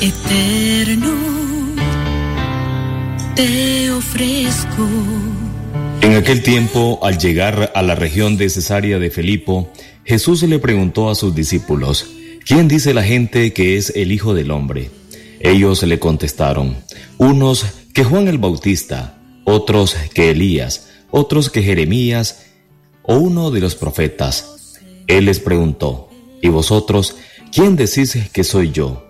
eterno te ofrezco. En aquel tiempo, al llegar a la región de Cesarea de Felipo, Jesús le preguntó a sus discípulos, ¿quién dice la gente que es el Hijo del Hombre? Ellos le contestaron, unos que Juan el Bautista, otros que Elías, otros que Jeremías o uno de los profetas. Él les preguntó, ¿y vosotros quién decís que soy yo?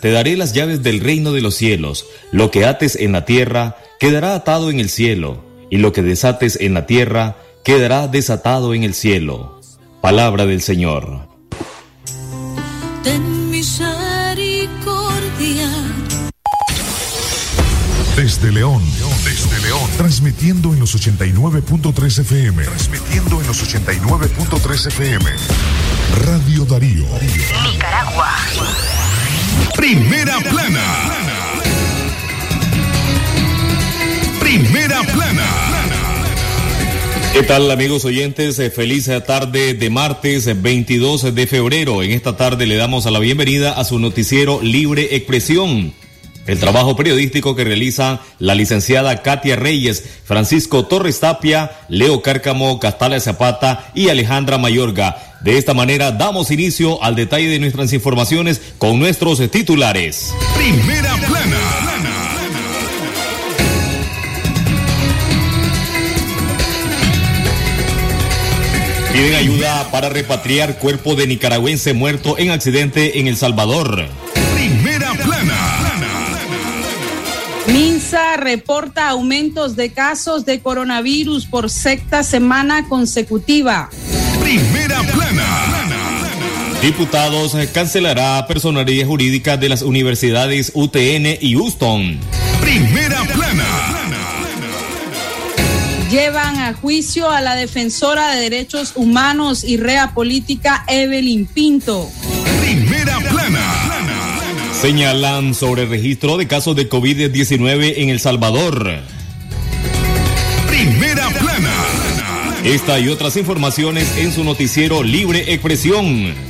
Te daré, las llaves del reino de los cielos. Lo que ates en la tierra quedará atado en el cielo, y lo que desates en la tierra quedará desatado en el cielo. Palabra del Señor. Ten misericordia. Desde León, desde León, transmitiendo en los 89.3 FM. Transmitiendo en los 89.3 FM. Radio Darío. Nicaragua. Primera plana. Primera plana. ¿Qué tal amigos oyentes? Eh, feliz tarde de martes 22 de febrero. En esta tarde le damos la bienvenida a su noticiero Libre Expresión. El trabajo periodístico que realizan la licenciada Katia Reyes, Francisco Torres Tapia, Leo Cárcamo, Castala Zapata y Alejandra Mayorga. De esta manera damos inicio al detalle de nuestras informaciones con nuestros titulares. Primera plana. Piden ayuda para repatriar cuerpo de nicaragüense muerto en accidente en El Salvador. Primera plana. MINSA reporta aumentos de casos de coronavirus por sexta semana consecutiva. Primera plana. Diputados cancelará personalidad jurídica de las universidades UTN y Houston. Primera plana. Llevan a juicio a la defensora de derechos humanos y rea política Evelyn Pinto. Primera plana. Señalan sobre registro de casos de COVID-19 en El Salvador. Primera plana. Esta y otras informaciones en su noticiero Libre Expresión.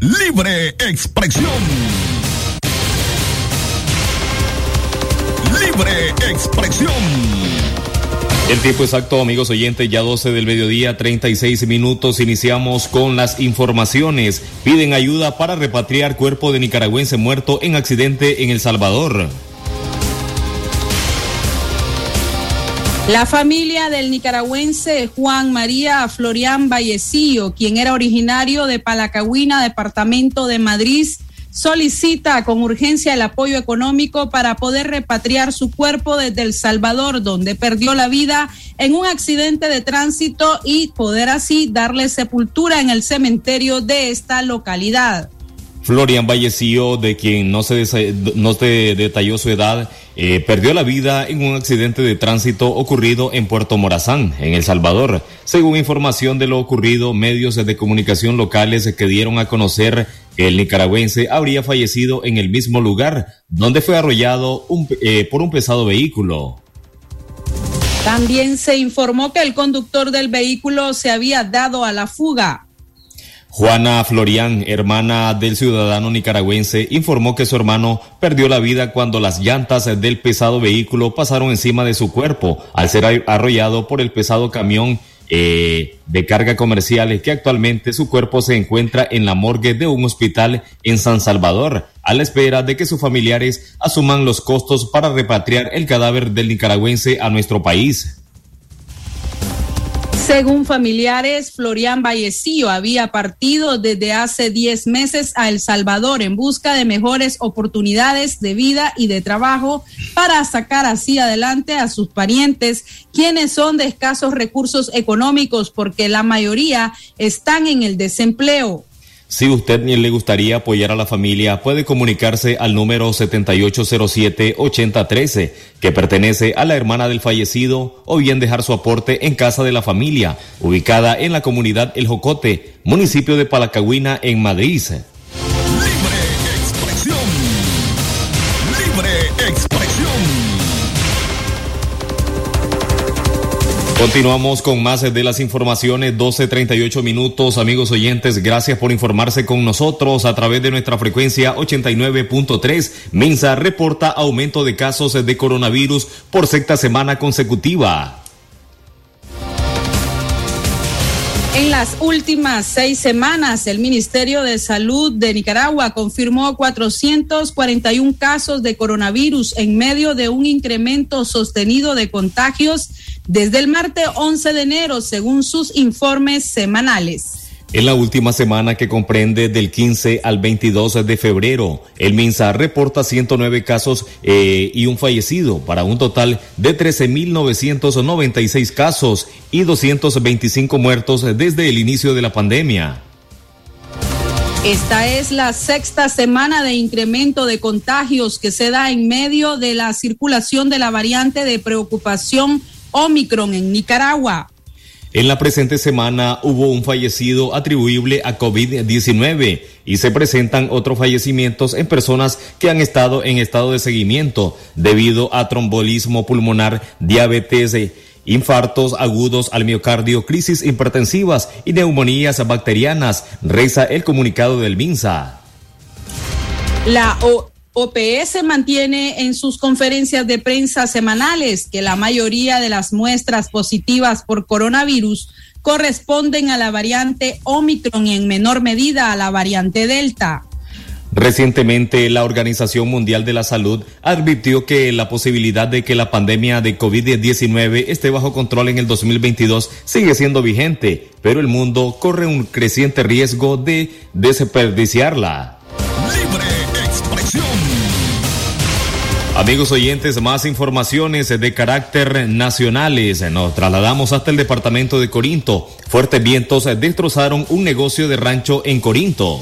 Libre expresión. Libre expresión. El tiempo exacto, amigos oyentes, ya 12 del mediodía, 36 minutos. Iniciamos con las informaciones. Piden ayuda para repatriar cuerpo de nicaragüense muerto en accidente en El Salvador. La familia del nicaragüense Juan María Florián Vallecillo, quien era originario de Palacahuina, departamento de Madrid, solicita con urgencia el apoyo económico para poder repatriar su cuerpo desde El Salvador, donde perdió la vida en un accidente de tránsito y poder así darle sepultura en el cementerio de esta localidad. Florian Vallecillo, de quien no se, detalló su edad, eh, perdió la vida en un accidente de tránsito ocurrido en Puerto Morazán, en El Salvador. Según información de lo ocurrido, medios de comunicación locales que dieron a conocer que el nicaragüense habría fallecido en el mismo lugar, donde fue arrollado eh, por un pesado vehículo. También se informó que el conductor del vehículo se había dado a la fuga. Juana Florian, hermana del ciudadano nicaragüense, informó que su hermano perdió la vida cuando las llantas del pesado vehículo pasaron encima de su cuerpo al ser ar- arrollado por el pesado camión eh, de carga comercial que actualmente su cuerpo se encuentra en la morgue de un hospital en San Salvador. a la espera de que sus familiares asuman los costos para repatriar el cadáver del nicaragüense a nuestro país. Según familiares, Florian Vallecillo había partido desde hace 10 meses a El Salvador en busca de mejores oportunidades de vida y de trabajo para sacar así adelante a sus parientes, quienes son de escasos recursos económicos porque la mayoría están en el desempleo. Si usted le gustaría apoyar a la familia, puede comunicarse al número 7807-8013, que pertenece a la hermana del fallecido, o bien dejar su aporte en Casa de la Familia, ubicada en la comunidad El Jocote, municipio de Palacagüina, en Madrid. Continuamos con más de las informaciones, 12.38 minutos. Amigos oyentes, gracias por informarse con nosotros a través de nuestra frecuencia 89.3. Mensa reporta aumento de casos de coronavirus por sexta semana consecutiva. En las últimas seis semanas, el Ministerio de Salud de Nicaragua confirmó 441 casos de coronavirus en medio de un incremento sostenido de contagios desde el martes 11 de enero, según sus informes semanales. En la última semana que comprende del 15 al 22 de febrero, el MINSA reporta 109 casos eh, y un fallecido para un total de 13.996 casos y 225 muertos desde el inicio de la pandemia. Esta es la sexta semana de incremento de contagios que se da en medio de la circulación de la variante de preocupación Omicron en Nicaragua. En la presente semana hubo un fallecido atribuible a COVID-19 y se presentan otros fallecimientos en personas que han estado en estado de seguimiento debido a trombolismo pulmonar, diabetes, infartos agudos al miocardio, crisis hipertensivas y neumonías bacterianas, reza el comunicado del MINSA. La o OPS mantiene en sus conferencias de prensa semanales que la mayoría de las muestras positivas por coronavirus corresponden a la variante Omicron y en menor medida a la variante Delta. Recientemente, la Organización Mundial de la Salud advirtió que la posibilidad de que la pandemia de COVID-19 esté bajo control en el 2022 sigue siendo vigente, pero el mundo corre un creciente riesgo de desperdiciarla. Amigos oyentes, más informaciones de carácter nacionales. Nos trasladamos hasta el departamento de Corinto. Fuertes vientos destrozaron un negocio de rancho en Corinto.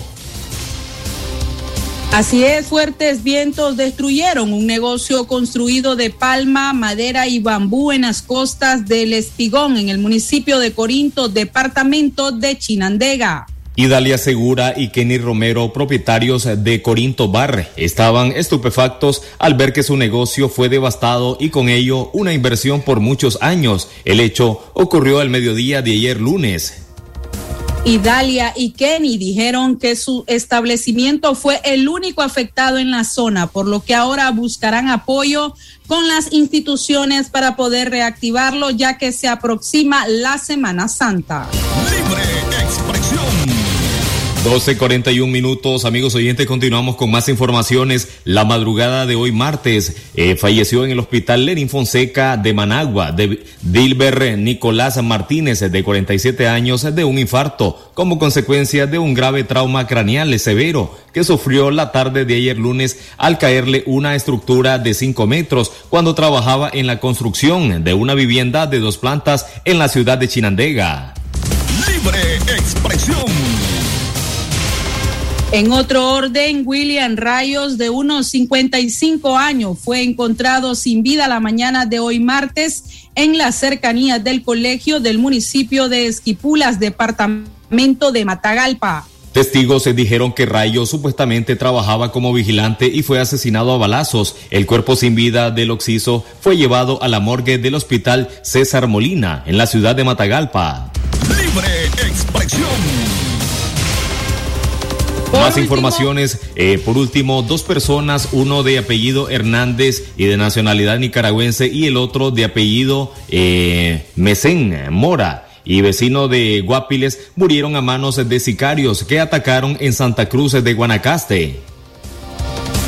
Así es, fuertes vientos destruyeron un negocio construido de palma, madera y bambú en las costas del Espigón, en el municipio de Corinto, departamento de Chinandega. Idalia Segura y Kenny Romero, propietarios de Corinto Bar, estaban estupefactos al ver que su negocio fue devastado y con ello una inversión por muchos años. El hecho ocurrió al mediodía de ayer lunes. Idalia y Kenny dijeron que su establecimiento fue el único afectado en la zona, por lo que ahora buscarán apoyo con las instituciones para poder reactivarlo ya que se aproxima la Semana Santa. Libre. 12.41 minutos, amigos oyentes, continuamos con más informaciones. La madrugada de hoy martes eh, falleció en el hospital Lenin Fonseca de Managua, de Dilber Nicolás Martínez, de 47 años, de un infarto, como consecuencia de un grave trauma craneal severo que sufrió la tarde de ayer lunes al caerle una estructura de 5 metros cuando trabajaba en la construcción de una vivienda de dos plantas en la ciudad de Chinandega. Libre expresión. En otro orden, William Rayos, de unos 55 años, fue encontrado sin vida la mañana de hoy martes en las cercanías del colegio del municipio de Esquipulas, departamento de Matagalpa. Testigos se dijeron que Rayos supuestamente trabajaba como vigilante y fue asesinado a balazos. El cuerpo sin vida del Oxiso fue llevado a la morgue del hospital César Molina, en la ciudad de Matagalpa. Libre expresión. Más informaciones. Eh, por último, dos personas, uno de apellido Hernández y de nacionalidad nicaragüense y el otro de apellido eh, Mora y vecino de Guapiles murieron a manos de sicarios que atacaron en Santa Cruz de Guanacaste.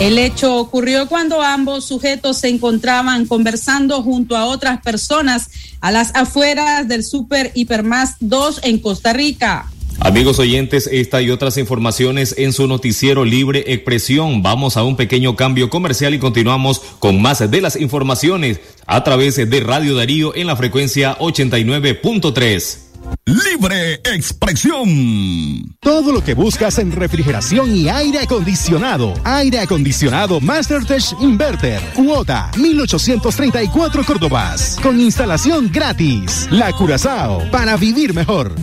El hecho ocurrió cuando ambos sujetos se encontraban conversando junto a otras personas a las afueras del Super Hipermás 2 en Costa Rica. Amigos oyentes, esta y otras informaciones en su noticiero Libre Expresión. Vamos a un pequeño cambio comercial y continuamos con más de las informaciones a través de Radio Darío en la frecuencia 89.3. Libre expresión. Todo lo que buscas en refrigeración y aire acondicionado. Aire acondicionado MasterTech Inverter. Cuota 1834 Córdobas. Con instalación gratis. La Curazao. Para vivir mejor.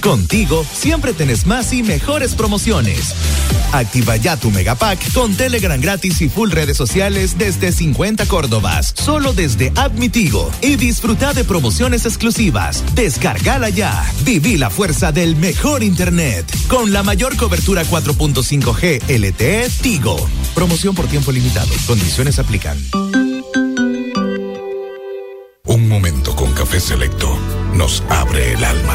Contigo siempre tenés más y mejores promociones. Activa ya tu Megapack con Telegram gratis y full redes sociales desde 50 Córdobas, solo desde Admitigo. Y disfruta de promociones exclusivas. Descargala ya. Viví la fuerza del mejor Internet. Con la mayor cobertura 4.5G LTE Tigo. Promoción por tiempo limitado. Condiciones aplican. Un momento con café selecto nos abre el alma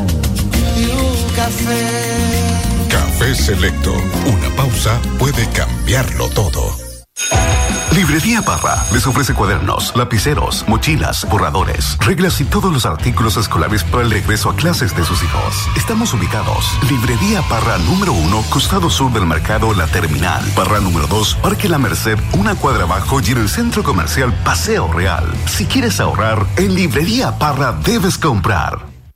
Selecto. Una pausa puede cambiarlo todo. Librería Parra les ofrece cuadernos, lapiceros, mochilas, borradores, reglas y todos los artículos escolares para el regreso a clases de sus hijos. Estamos ubicados. Librería Parra número uno, costado sur del mercado La Terminal. Parra número dos, Parque La Merced, una cuadra abajo y en el centro comercial Paseo Real. Si quieres ahorrar, en Librería Parra debes comprar.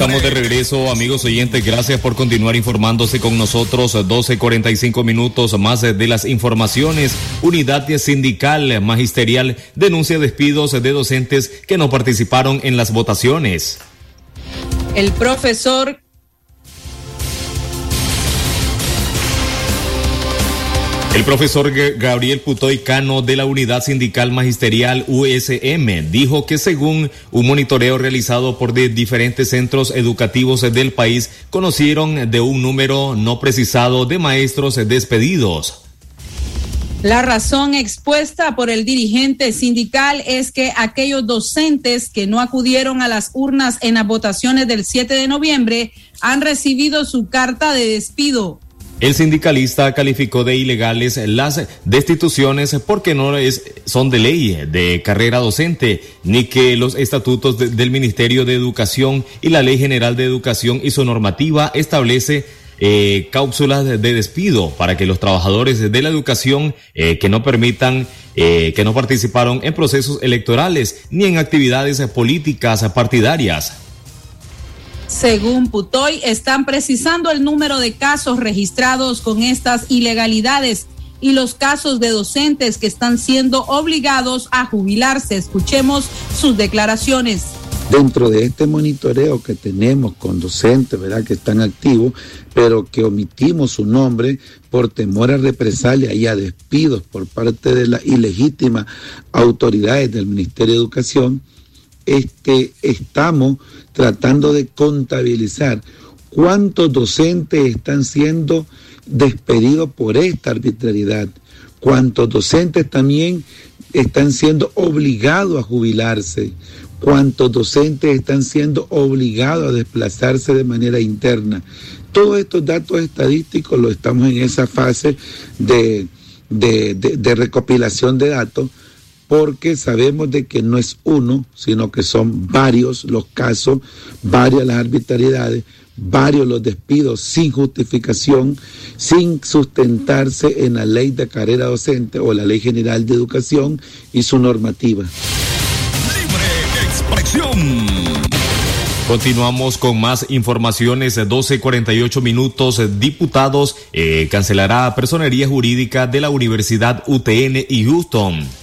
Estamos de regreso, amigos oyentes. Gracias por continuar informándose con nosotros. 12.45 minutos más de las informaciones. Unidad sindical magisterial denuncia despidos de docentes que no participaron en las votaciones. El profesor El profesor Gabriel Putoy Cano de la Unidad Sindical Magisterial USM dijo que según un monitoreo realizado por diferentes centros educativos del país, conocieron de un número no precisado de maestros despedidos. La razón expuesta por el dirigente sindical es que aquellos docentes que no acudieron a las urnas en las votaciones del 7 de noviembre han recibido su carta de despido. El sindicalista calificó de ilegales las destituciones porque no es, son de ley de carrera docente, ni que los estatutos del Ministerio de Educación y la Ley General de Educación y su normativa establece eh, cápsulas de, despido para que los trabajadores de la educación eh, que no permitan, eh, que no participaron en procesos electorales ni en actividades políticas partidarias. Según Putoy, están precisando el número de casos registrados con estas ilegalidades y los casos de docentes que están siendo obligados a jubilarse. Escuchemos sus declaraciones. Dentro de este monitoreo que tenemos con docentes, ¿verdad? Que están activos, pero que omitimos su nombre por temor a represalia y a despidos por parte de las ilegítimas autoridades del Ministerio de Educación, es que estamos tratando de contabilizar cuántos docentes están siendo despedidos por esta arbitrariedad, cuántos docentes también están siendo obligados a jubilarse, cuántos docentes están siendo obligados a desplazarse de manera interna. Todos estos datos estadísticos lo estamos en esa fase de, de recopilación de datos porque sabemos de que no es uno, sino que son varios los casos, varias las arbitrariedades, varios los despidos sin justificación, sin sustentarse en la ley de carrera docente o la ley general de educación y su normativa. Libre expresión. Continuamos con más informaciones. 12.48 minutos. Diputados eh, cancelará personería jurídica de la Universidad UTN y Houston.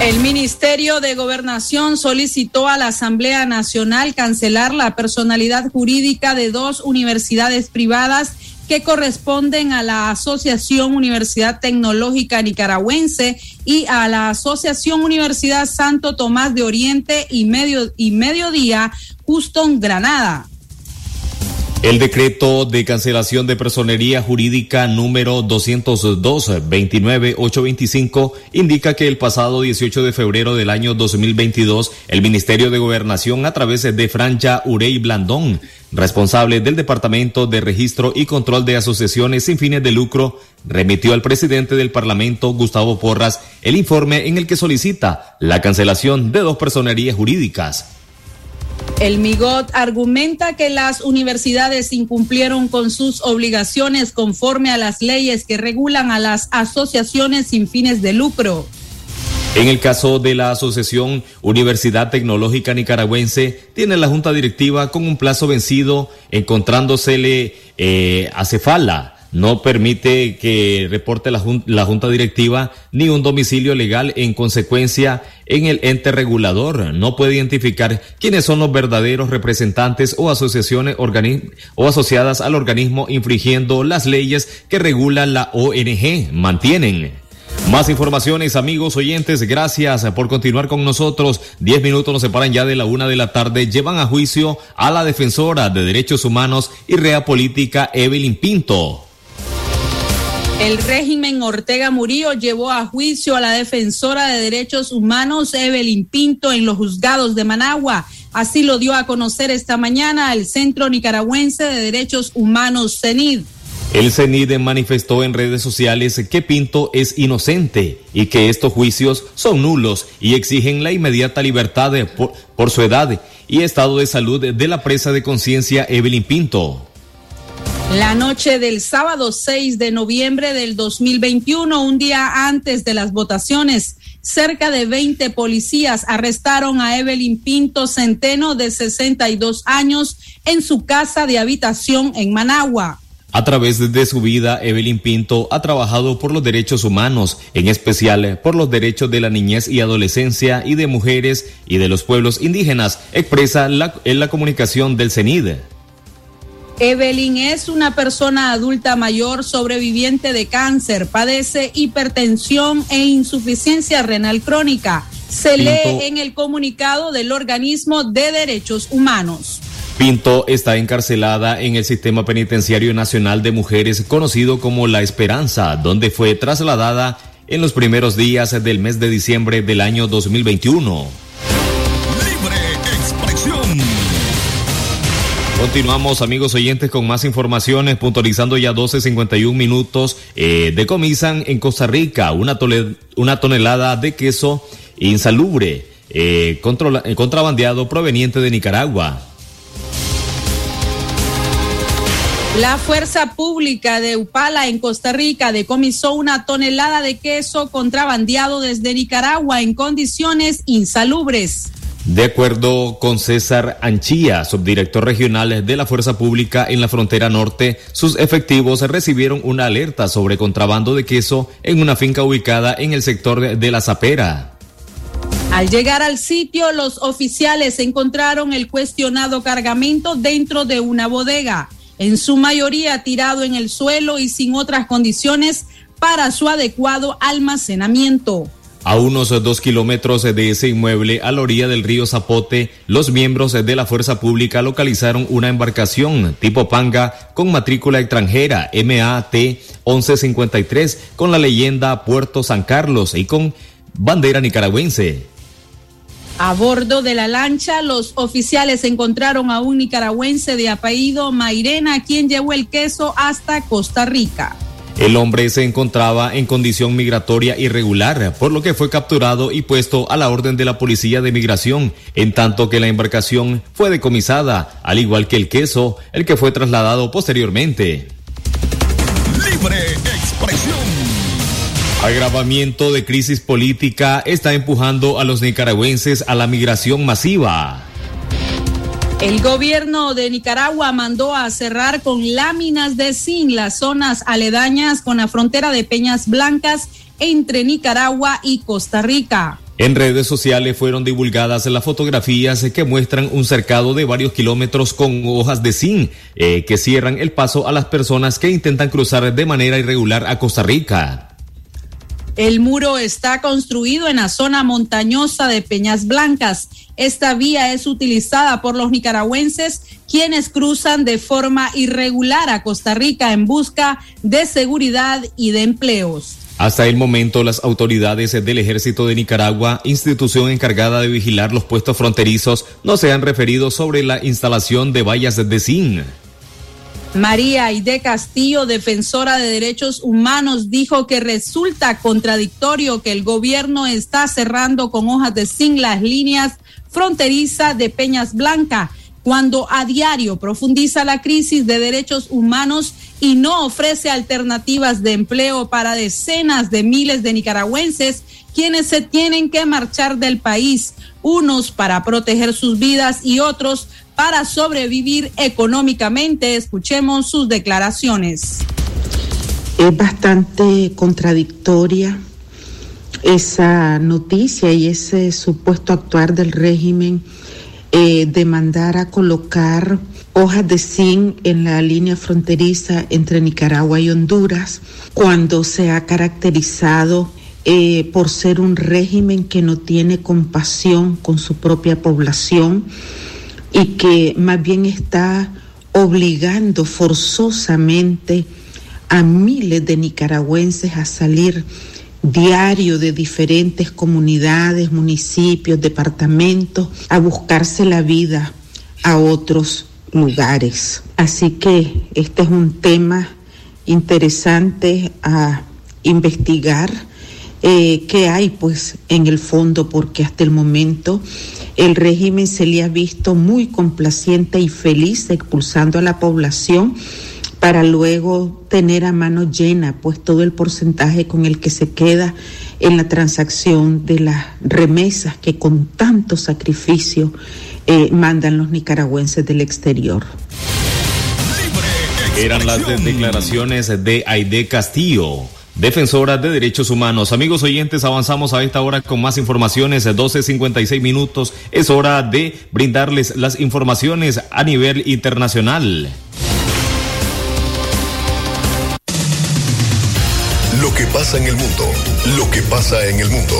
El Ministerio de Gobernación solicitó a la Asamblea Nacional cancelar la personalidad jurídica de dos universidades privadas que corresponden a la Asociación Universidad Tecnológica Nicaragüense y a la Asociación Universidad Santo Tomás de Oriente y, Medio, y Mediodía Houston Granada. El decreto de cancelación de personería jurídica número 202-29825 indica que el pasado 18 de febrero del año 2022, el Ministerio de Gobernación, a través de Francha Urey Blandón, responsable del Departamento de Registro y Control de Asociaciones sin fines de lucro, remitió al presidente del Parlamento, Gustavo Porras, el informe en el que solicita la cancelación de dos personerías jurídicas. El MIGOT argumenta que las universidades incumplieron con sus obligaciones conforme a las leyes que regulan a las asociaciones sin fines de lucro. En el caso de la Asociación Universidad Tecnológica Nicaragüense, tiene la Junta Directiva con un plazo vencido, encontrándosele eh, a Cefala no permite que reporte la, Junta Directiva ni un domicilio legal en consecuencia en el ente regulador. No puede identificar quiénes son los verdaderos representantes o asociaciones o asociadas al organismo infringiendo las leyes que regula la ONG. Mantienen. Más informaciones, amigos oyentes, gracias por continuar con nosotros. Diez minutos nos separan ya de la una de la tarde. Llevan a juicio a la defensora de derechos humanos y rea política Evelyn Pinto. El régimen Ortega Murillo llevó a juicio a la defensora de derechos humanos Evelyn Pinto en los juzgados de Managua. Así lo dio a conocer esta mañana el Centro Nicaragüense de Derechos Humanos CENID. El CENID manifestó en redes sociales que Pinto es inocente y que estos juicios son nulos y exigen la inmediata libertad por, su edad y estado de salud de la presa de conciencia Evelyn Pinto. La noche del sábado 6 de noviembre del 2021, un día antes de las votaciones, cerca de 20 policías arrestaron a Evelyn Pinto Centeno, de 62 años, en su casa de habitación en Managua. A través de su vida, Evelyn Pinto ha trabajado por los derechos humanos, en especial por los derechos de la niñez y adolescencia y de mujeres y de los pueblos indígenas, expresa en la comunicación del CENID. Evelyn es una persona adulta mayor sobreviviente de cáncer, padece hipertensión e insuficiencia renal crónica. Se lee en el comunicado del organismo de derechos humanos. Pinto está encarcelada en el Sistema Penitenciario Nacional de Mujeres, conocido como La Esperanza, donde fue trasladada en los primeros días del mes de diciembre del año 2021. Continuamos, amigos oyentes, con más informaciones, puntualizando ya 12.51 minutos. Eh, decomisan en Costa Rica una, una tonelada de queso insalubre, eh, eh, contrabandeado proveniente de Nicaragua. La Fuerza Pública de Upala en Costa Rica decomisó una tonelada de queso contrabandeado desde Nicaragua en condiciones insalubres. De acuerdo con César Anchía, subdirector regional de la Fuerza Pública en la frontera norte, sus efectivos recibieron una alerta sobre contrabando de queso en una finca ubicada en el sector de La Zapera. Al llegar al sitio, los oficiales encontraron el cuestionado cargamento dentro de una bodega, en su mayoría tirado en el suelo y sin otras condiciones para su adecuado almacenamiento. A unos dos kilómetros de ese inmueble, a la orilla del río Zapote, los miembros de la Fuerza Pública localizaron una embarcación tipo panga con matrícula extranjera MAT 1153 con la leyenda Puerto San Carlos y con bandera nicaragüense. A bordo de la lancha, los oficiales encontraron a un nicaragüense de apellido Mairena, quien llevó el queso hasta Costa Rica. El hombre se encontraba en condición migratoria irregular, por lo que fue capturado y puesto a la orden de la Policía de Migración, en tanto que la embarcación fue decomisada, al igual que el queso, el que fue trasladado posteriormente. Libre expresión. Agravamiento de crisis política está empujando a los nicaragüenses a la migración masiva. El gobierno de Nicaragua mandó a cerrar con láminas de zinc las zonas aledañas con la frontera de Peñas Blancas entre Nicaragua y Costa Rica. En redes sociales fueron divulgadas las fotografías que muestran un cercado de varios kilómetros con hojas de zinc eh, que cierran el paso a las personas que intentan cruzar de manera irregular a Costa Rica. El muro está construido en la zona montañosa de Peñas Blancas. Esta vía es utilizada por los nicaragüenses quienes cruzan de forma irregular a Costa Rica en busca de seguridad y de empleos. Hasta el momento, las autoridades del Ejército de Nicaragua, institución encargada de vigilar los puestos fronterizos, no se han referido sobre la instalación de vallas de zinc. María Aide Castillo, defensora de derechos humanos, dijo que resulta contradictorio que el gobierno está cerrando con hojas de zinc las líneas fronterizas de Peñas Blanca, cuando a diario profundiza la crisis de derechos humanos y no ofrece alternativas de empleo para decenas de miles de nicaragüenses quienes se tienen que marchar del país, unos para proteger sus vidas y otros para sobrevivir económicamente. Escuchemos sus declaraciones. Es bastante contradictoria esa noticia y ese supuesto actuar del régimen eh, de mandar a colocar hojas de zinc en la línea fronteriza entre Nicaragua y Honduras, cuando se ha caracterizado eh, por ser un régimen que no tiene compasión con su propia población y que más bien está obligando forzosamente a miles de nicaragüenses a salir diario de diferentes comunidades, municipios, departamentos, a buscarse la vida a otros lugares. Así que este es un tema interesante a investigar. Eh, qué hay pues en el fondo, porque hasta el momento el régimen se le ha visto muy complaciente y feliz expulsando a la población para luego tener a mano llena pues todo el porcentaje con el que se queda en la transacción de las remesas que con tanto sacrificio eh, mandan los nicaragüenses del exterior. Eran las declaraciones de Aide Castillo defensora de derechos humanos. Amigos oyentes, avanzamos a esta hora con más informaciones, 12.56 minutos. Es hora de brindarles las informaciones a nivel internacional. Lo que pasa en el mundo, lo que pasa en el mundo.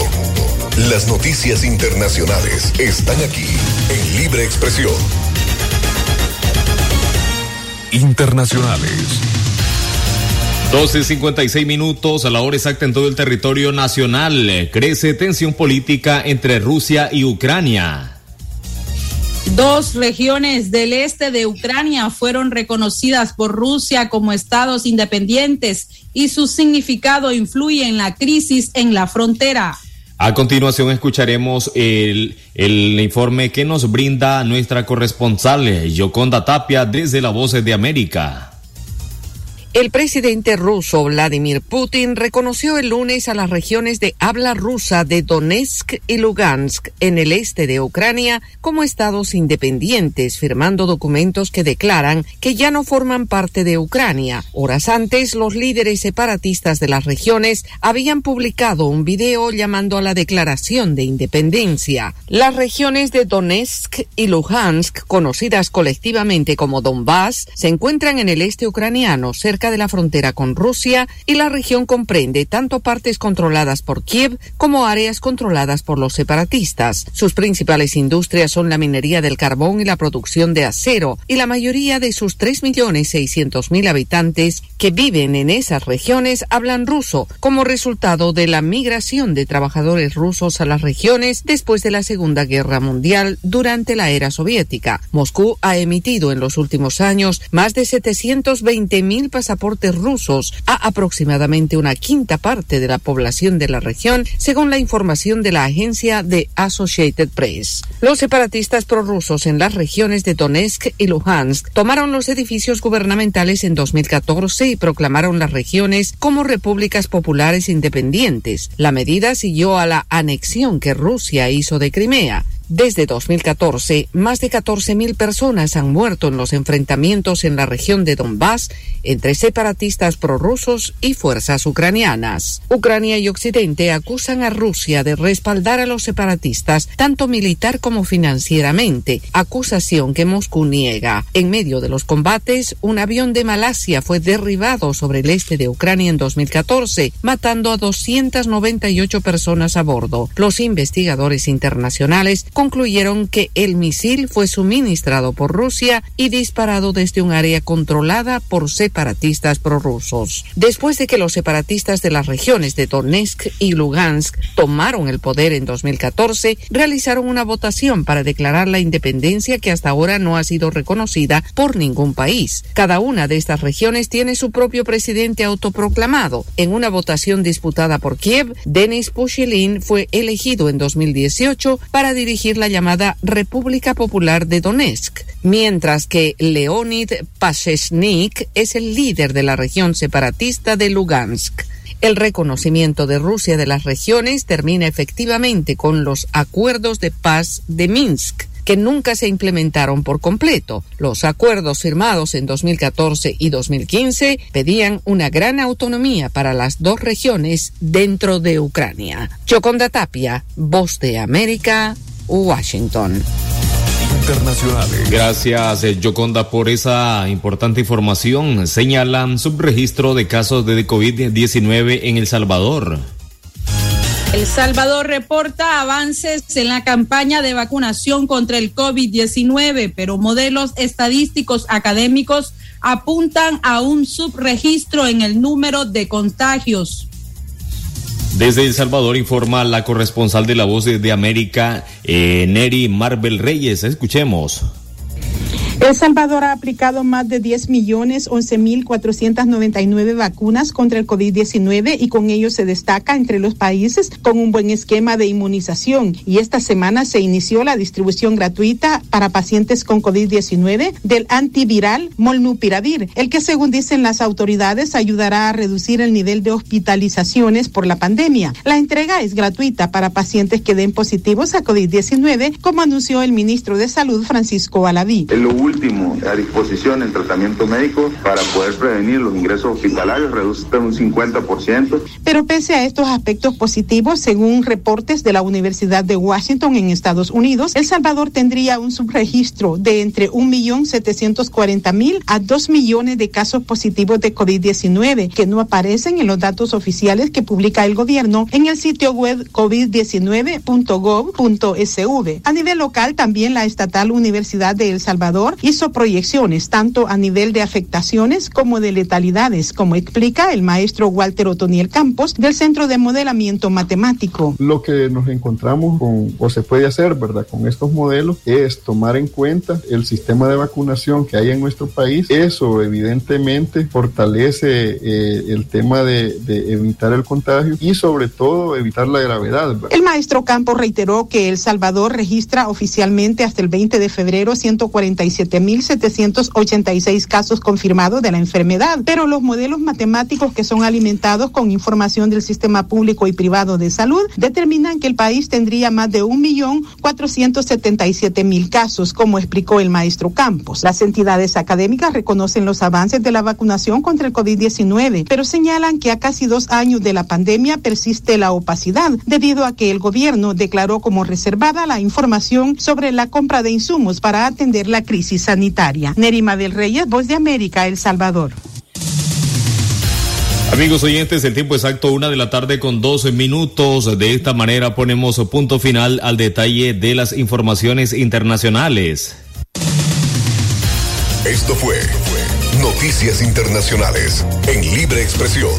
Las noticias internacionales están aquí en Libre Expresión. Internacionales. 12.56 minutos a la hora exacta en todo el territorio nacional. Crece tensión política entre Rusia y Ucrania. Dos regiones del este de Ucrania fueron reconocidas por Rusia como estados independientes y su significado influye en la crisis en la frontera. A continuación escucharemos el, el informe que nos brinda nuestra corresponsal Yoconda Tapia desde la Voz de América. El presidente ruso Vladimir Putin reconoció el lunes a las regiones de habla rusa de Donetsk y Lugansk en el este de Ucrania como estados independientes, firmando documentos que declaran que ya no forman parte de Ucrania. Horas antes, los líderes separatistas de las regiones habían publicado un video llamando a la declaración de independencia. Las regiones de Donetsk y Lugansk, conocidas colectivamente como Donbass, se encuentran en el este ucraniano, cerca cerca de la frontera con Rusia y la región comprende tanto partes controladas por Kiev como áreas controladas por los separatistas. Sus principales industrias son la minería del carbón y la producción de acero y la mayoría de sus 3.600.000 habitantes que viven en esas regiones hablan ruso como resultado de la migración de trabajadores rusos a las regiones después de la Segunda Guerra Mundial durante la era soviética. Moscú ha emitido en los últimos años más de 720 mil pasaportes rusos a aproximadamente una quinta parte de la población de la región, según la información de la agencia de Associated Press. Los separatistas prorrusos en las regiones de Donetsk y Luhansk tomaron los edificios gubernamentales en 2014 y proclamaron las regiones como repúblicas populares independientes. La medida siguió a la anexión que Rusia hizo de Crimea. Desde 2014, más de 14.000 personas han muerto en los enfrentamientos en la región de Donbass entre separatistas prorrusos y fuerzas ucranianas. Ucrania y Occidente acusan a Rusia de respaldar a los separatistas tanto militar como financieramente, acusación que Moscú niega. En medio de los combates, un avión de Malasia fue derribado sobre el este de Ucrania en 2014, matando a 298 personas a bordo. Los investigadores internacionales concluyeron que el misil fue suministrado por Rusia y disparado desde un área controlada por separatistas prorrusos. Después de que los separatistas de las regiones de Donetsk y Lugansk tomaron el poder en 2014, realizaron una votación para declarar la independencia que hasta ahora no ha sido reconocida por ningún país. Cada una de estas regiones tiene su propio presidente autoproclamado. En una votación disputada por Kiev, Denis Pushilin fue elegido en 2018 para dirigir la llamada República Popular de Donetsk, mientras que Leonid Pashesnik es el líder de la región separatista de Lugansk. El reconocimiento de Rusia de las regiones termina efectivamente con los acuerdos de paz de Minsk que nunca se implementaron por completo. Los acuerdos firmados en 2014 y 2015 pedían una gran autonomía para las dos regiones dentro de Ucrania. Choconda Tapia, Voz de América, Washington. Internacionales. Gracias, eh, Yoconda, por esa importante información. Señalan subregistro de casos de COVID-19 en El Salvador. El Salvador reporta avances en la campaña de vacunación contra el COVID-19, pero modelos estadísticos académicos apuntan a un subregistro en el número de contagios. Desde El Salvador informa la corresponsal de La Voz de América, eh, Neri Marvel Reyes. Escuchemos. El Salvador ha aplicado más de 10 millones 11 mil 499 vacunas contra el COVID-19 y con ello se destaca entre los países con un buen esquema de inmunización. Y esta semana se inició la distribución gratuita para pacientes con COVID-19 del antiviral Molnupiravir, el que según dicen las autoridades ayudará a reducir el nivel de hospitalizaciones por la pandemia. La entrega es gratuita para pacientes que den positivos a COVID-19, como anunció el ministro de Salud Francisco Alaví último a disposición en tratamiento médico para poder prevenir los ingresos hospitalarios, reduce un 50%. Pero pese a estos aspectos positivos, según reportes de la Universidad de Washington en Estados Unidos, El Salvador tendría un subregistro de entre 1.740.000 a 2 millones de casos positivos de COVID-19 que no aparecen en los datos oficiales que publica el gobierno en el sitio web covid19.gov.sv. A nivel local, también la Estatal Universidad de El Salvador hizo proyecciones tanto a nivel de afectaciones como de letalidades, como explica el maestro Walter Otoniel Campos del Centro de Modelamiento Matemático. Lo que nos encontramos con, o se puede hacer, ¿verdad? Con estos modelos es tomar en cuenta el sistema de vacunación que hay en nuestro país. Eso evidentemente fortalece eh, el tema de, de, evitar el contagio y sobre todo evitar la gravedad. ¿verdad? El maestro Campos reiteró que El Salvador registra oficialmente hasta el 20 de febrero 147 7.786 casos confirmados de la enfermedad, pero los modelos matemáticos que son alimentados con información del sistema público y privado de salud determinan que el país tendría más de 1.477.000 casos, como explicó el maestro Campos. Las entidades académicas reconocen los avances de la vacunación contra el COVID-19, pero señalan que a casi dos años de la pandemia persiste la opacidad debido a que el gobierno declaró como reservada la información sobre la compra de insumos para atender la crisis sanitaria. Nerima del Reyes, Voz de América, El Salvador. Amigos oyentes, el tiempo exacto, una de la tarde con 12 minutos. De esta manera ponemos punto final al detalle de las informaciones internacionales. Esto fue Noticias Internacionales en Libre Expresión.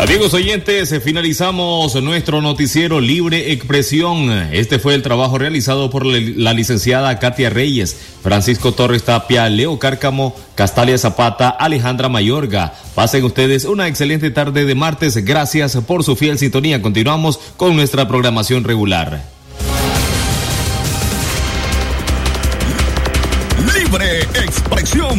Amigos oyentes, finalizamos nuestro noticiero Libre Expresión. Este fue el trabajo realizado por la licenciada Katia Reyes, Francisco Torres Tapia, Leo Cárcamo, Castalia Zapata, Alejandra Mayorga. Pasen ustedes una excelente tarde de martes. Gracias por su fiel sintonía. Continuamos con nuestra programación regular. Libre Expresión